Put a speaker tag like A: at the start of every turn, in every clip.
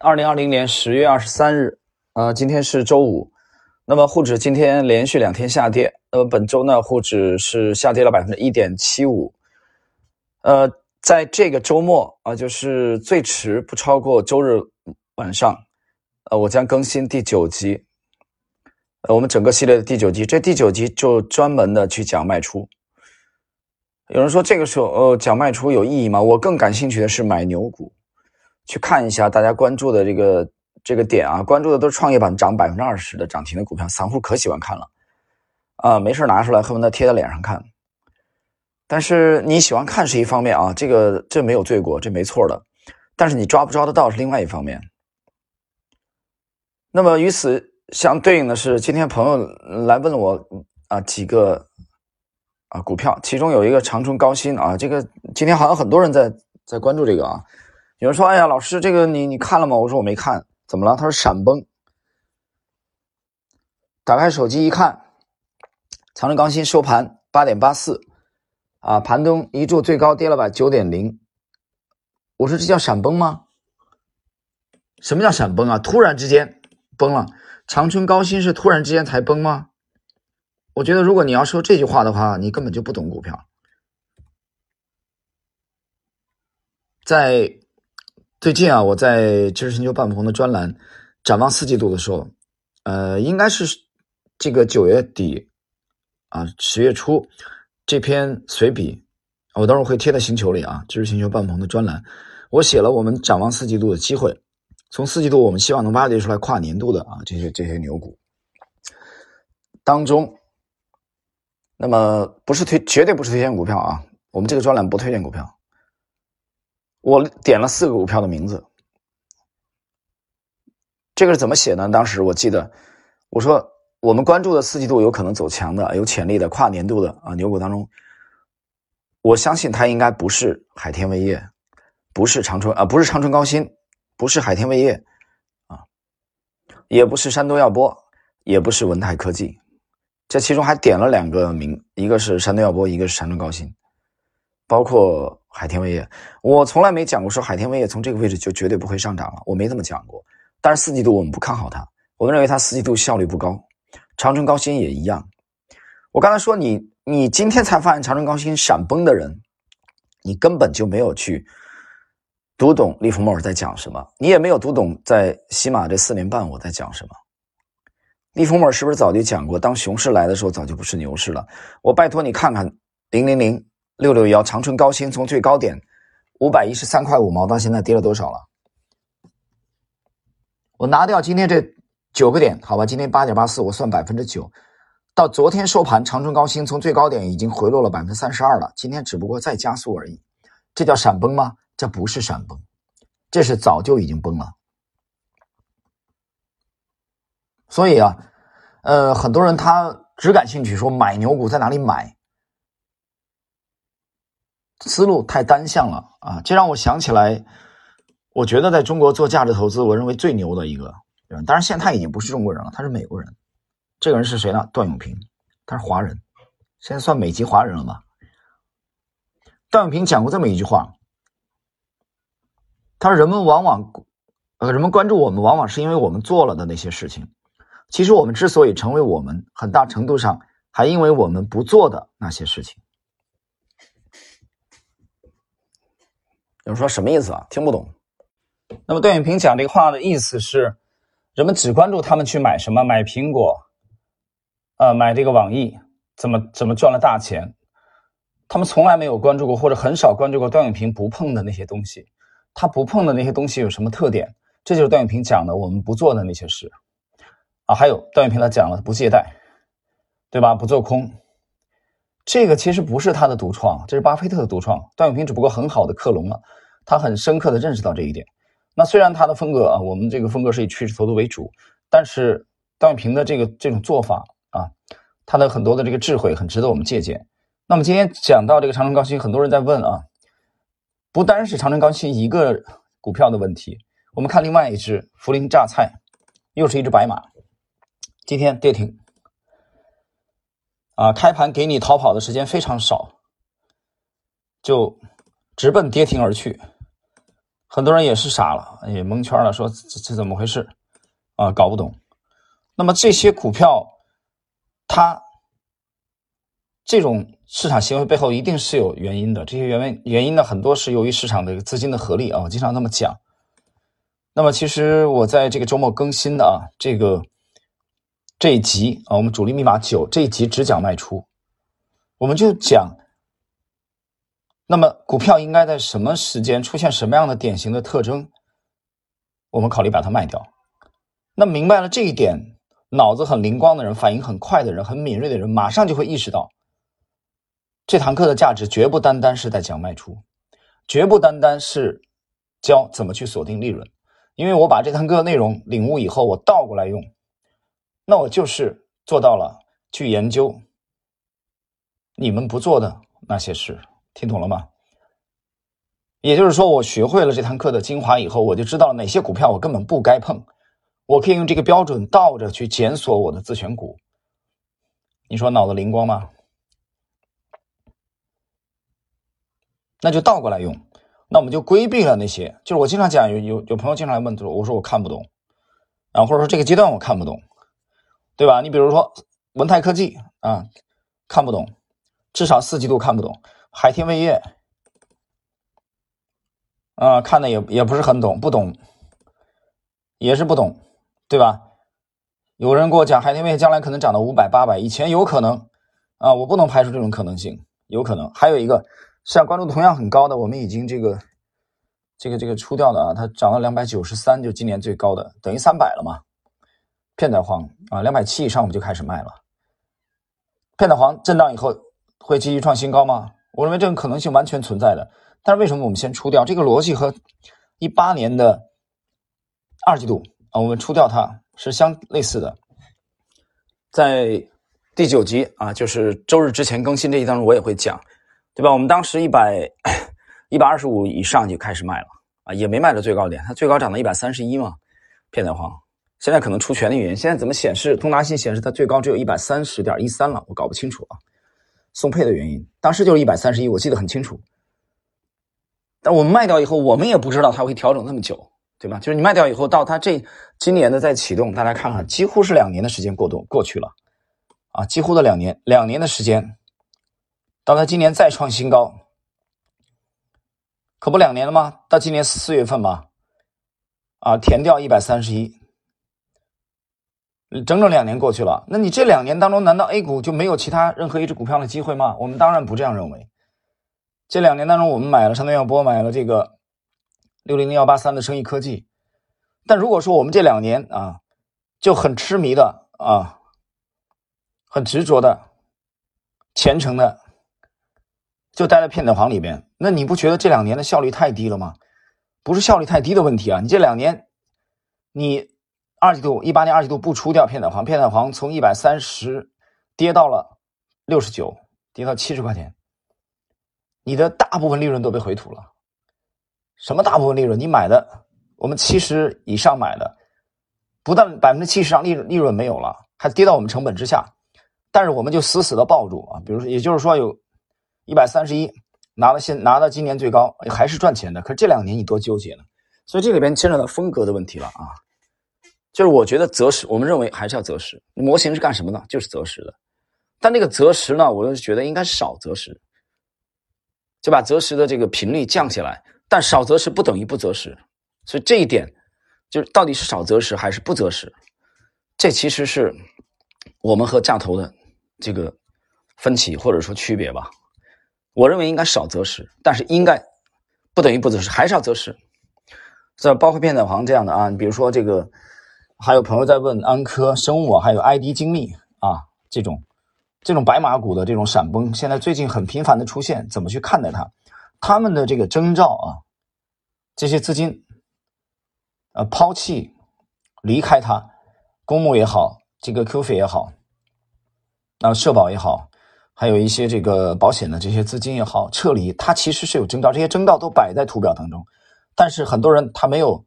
A: 二零二零年十月二十三日，呃，今天是周五。那么沪指今天连续两天下跌，那么本周呢，沪指是下跌了百分之一点七五。呃，在这个周末啊，就是最迟不超过周日晚上，呃，我将更新第九集，呃，我们整个系列的第九集。这第九集就专门的去讲卖出。有人说这个时候呃讲卖出有意义吗？我更感兴趣的是买牛股，去看一下大家关注的这个这个点啊，关注的都是创业板涨百分之二十的涨停的股票，散户可喜欢看了啊，没事拿出来恨不得贴在脸上看。但是你喜欢看是一方面啊，这个这没有罪过，这没错的。但是你抓不抓得到是另外一方面。那么与此相对应的是，今天朋友来问我啊几个。啊，股票其中有一个长春高新啊，这个今天好像很多人在在关注这个啊。有人说：“哎呀，老师，这个你你看了吗？”我说：“我没看，怎么了？”他说：“闪崩。”打开手机一看，长春高新收盘八点八四，啊，盘中一柱最高跌了百九点零。我说：“这叫闪崩吗？”什么叫闪崩啊？突然之间崩了？长春高新是突然之间才崩吗？我觉得，如果你要说这句话的话，你根本就不懂股票。在最近啊，我在知识星球半鹏的专栏展望四季度的时候，呃，应该是这个九月底啊，十月初这篇随笔，我等会儿会贴在星球里啊，知识星球半鹏的专栏，我写了我们展望四季度的机会，从四季度我们希望能挖掘出来跨年度的啊这些这些牛股当中。那么不是推，绝对不是推荐股票啊！我们这个专栏不推荐股票。我点了四个股票的名字，这个是怎么写呢？当时我记得，我说我们关注的四季度有可能走强的、有潜力的跨年度的啊牛股当中，我相信它应该不是海天味业，不是长春啊，不是长春高新，不是海天味业啊，也不是山东药波，也不是文泰科技。这其中还点了两个名，一个是山东药波，一个是山东高新，包括海天味业。我从来没讲过说海天味业从这个位置就绝对不会上涨了，我没这么讲过。但是四季度我们不看好它，我们认为它四季度效率不高。长春高新也一样。我刚才说你，你今天才发现长春高新闪崩的人，你根本就没有去读懂利弗莫尔在讲什么，你也没有读懂在西马这四年半我在讲什么。利弗莫尔是不是早就讲过，当熊市来的时候，早就不是牛市了？我拜托你看看零零零六六幺长春高新从最高点五百一十三块五毛到现在跌了多少了？我拿掉今天这九个点，好吧，今天八点八四，我算百分之九。到昨天收盘，长春高新从最高点已经回落了百分之三十二了，今天只不过再加速而已。这叫闪崩吗？这不是闪崩，这是早就已经崩了。所以啊。呃，很多人他只感兴趣说买牛股在哪里买，思路太单向了啊！这让我想起来，我觉得在中国做价值投资，我认为最牛的一个人，当然现在他已经不是中国人了，他是美国人。这个人是谁呢？段永平，他是华人，现在算美籍华人了吧？段永平讲过这么一句话，他说：“人们往往，呃，人们关注我们，往往是因为我们做了的那些事情。”其实我们之所以成为我们，很大程度上还因为我们不做的那些事情。有人说什么意思啊？听不懂。那么段永平讲这个话的意思是，人们只关注他们去买什么，买苹果，呃，买这个网易，怎么怎么赚了大钱，他们从来没有关注过，或者很少关注过段永平不碰的那些东西。他不碰的那些东西有什么特点？这就是段永平讲的我们不做的那些事。啊，还有段永平他讲了不借贷，对吧？不做空，这个其实不是他的独创，这是巴菲特的独创。段永平只不过很好的克隆了，他很深刻的认识到这一点。那虽然他的风格啊，我们这个风格是以趋势投资为主，但是段永平的这个这种做法啊，他的很多的这个智慧很值得我们借鉴。那么今天讲到这个长城高新，很多人在问啊，不单是长城高新一个股票的问题，我们看另外一只涪陵榨菜，又是一只白马。今天跌停，啊，开盘给你逃跑的时间非常少，就直奔跌停而去。
B: 很多人也是傻了，也蒙圈了，说这这怎么回事啊？搞不懂。那么这些股票，它这种市场行为背后一定是有原因的。这些原因原因呢，很多是由于市场的资金的合力啊。我经常那么讲。那么其实我在这个周末更新的啊，这个这一集啊，我们主力密码九这一集只讲卖出，我们就讲。那么，股票应该在什么时间出现什么样的典型的特征？我们考虑把它卖掉。那明白了这一点，脑子很灵光的人、反应很快的人、很敏锐的人，马上就会意识到，这堂课的价值绝不单单是在讲卖出，绝不单单是教怎么去锁定利润。因为我把这堂课的内容领悟以后，我倒过来用，那我就是做到了去研究你们不做的那些事。听懂了吗？也就是说，我学会了这堂课的精华以后，我就知道哪些股票我根本不该碰。我可以用这个标准倒着去检索我的自选股。你说脑子灵光吗？那就倒过来用。那我们就规避了那些，就是我经常讲，有有有朋友经常来问，我说我看不懂，啊，或者说这个阶段我看不懂，对吧？你比如说文泰科技啊，看不懂，至少四季度看不懂。海天味业，啊，看的也也不是很懂，不懂，也是不懂，对吧？有人给我讲海天味业将来可能涨到五百、八百，以前有可能，啊，我不能排除这种可能性，有可能。还有一个像关注度同样很高的，我们已经这个、这个、这个出掉的啊，它涨到两百九十三，就今年最高的，等于三百了嘛。片仔癀啊，两百七以上我们就开始卖了。片仔癀震荡以后会继续创新高吗？我认为这种可能性完全存在的，但是为什么我们先出掉这个逻辑和一八年的二季度啊，我们出掉它是相类似的。在第九集啊，就是周日之前更新这一当中，我也会讲，对吧？我们当时一百一百二十五以上就开始卖了啊，也没卖到最高点，它最高涨到一百三十一嘛，片仔癀。现在可能出权的原因，现在怎么显示？通达信显示它最高只有一百三十点一三了，我搞不清楚啊。送配的原因，当时就是一百三十一，我记得很清楚。但我们卖掉以后，我们也不知道它会调整那么久，对吧？就是你卖掉以后，到它这今年的再启动，大家看看，几乎是两年的时间过渡过去了，啊，几乎的两年，两年的时间，到它今年再创新高，可不两年了吗？到今年四月份嘛，啊，填掉一百三十一。整整两年过去了，那你这两年当中，难道 A 股就没有其他任何一只股票的机会吗？我们当然不这样认为。这两年当中，我们买了山东药波，买了这个六零零幺八三的生意科技。但如果说我们这两年啊，就很痴迷的啊，很执着的、虔诚的，就待在片仔癀里边，那你不觉得这两年的效率太低了吗？不是效率太低的问题啊，你这两年你。二季度一八年二季度不出掉片仔癀，片仔癀从一百三十跌到了六十九，跌到七十块钱，你的大部分利润都被回吐了。什么大部分利润？你买的我们七十以上买的，不但百分之七十上利利润没有了，还跌到我们成本之下。但是我们就死死的抱住啊，比如说，也就是说有一百三十一拿了现拿到今年最高，还是赚钱的。可是这两年你多纠结呢？所以这里边牵扯到风格的问题了啊。就是我觉得择时，我们认为还是要择时。模型是干什么的？就是择时的。但那个择时呢，我是觉得应该少择时，就把择时的这个频率降下来。但少择时不等于不择时，所以这一点就是到底是少择时还是不择时，这其实是我们和价投的这个分歧或者说区别吧。我认为应该少择时，但是应该不等于不择时，还是要择时。这包括片仔癀这样的啊，你比如说这个。还有朋友在问安科生物，还有 ID 精密啊，这种这种白马股的这种闪崩，现在最近很频繁的出现，怎么去看待它？他们的这个征兆啊，这些资金呃抛弃离开它，公募也好，这个 Q 费也好，那社保也好，还有一些这个保险的这些资金也好，撤离，它其实是有征兆，这些征兆都摆在图表当中，但是很多人他没有。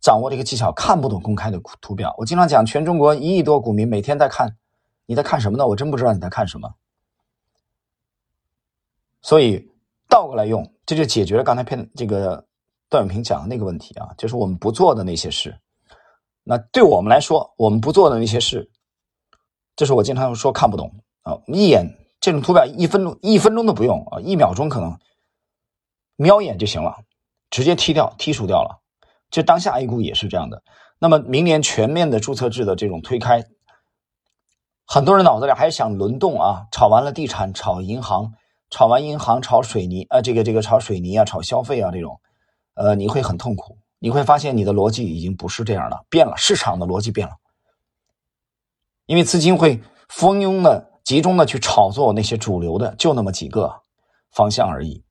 B: 掌握这个技巧，看不懂公开的图表。我经常讲，全中国一亿多股民每天在看，你在看什么呢？我真不知道你在看什么。所以倒过来用，这就解决了刚才片这个段永平讲的那个问题啊，就是我们不做的那些事。那对我们来说，我们不做的那些事，这是我经常说看不懂啊，一眼这种图表一分钟一分钟都不用啊，一秒钟可能瞄一眼就行了，直接踢掉剔除掉了。这当下 A 股也是这样的。那么明年全面的注册制的这种推开，很多人脑子里还想轮动啊，炒完了地产，炒银行，炒完银行炒水泥啊，这个这个炒水泥啊，炒消费啊这种，呃，你会很痛苦。你会发现你的逻辑已经不是这样了，变了，市场的逻辑变了，因为资金会蜂拥的、集中的去炒作那些主流的，就那么几个方向而已。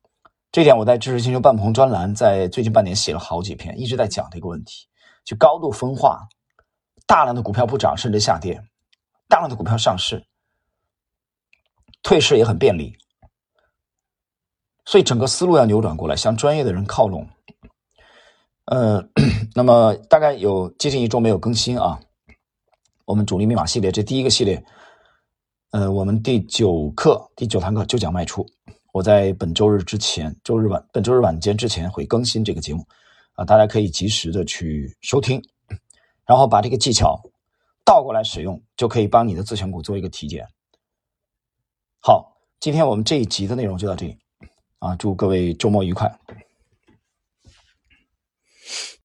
B: 这点我在知识星球半鹏专栏在最近半年写了好几篇，一直在讲这个问题，就高度分化，大量的股票不涨甚至下跌，大量的股票上市，退市也很便利，所以整个思路要扭转过来，向专业的人靠拢。呃，那么大概有接近一周没有更新啊。我们主力密码系列这第一个系列，呃，我们第九课第九堂课就讲卖出。我在本周日之前周日晚本周日晚间之前会更新这个节目啊大家可以及时的去收听。然后把这个技巧倒过来使用就可以帮你的自选股做一个体检。好今天我们这一集的内容就到这里啊祝各位周末愉快。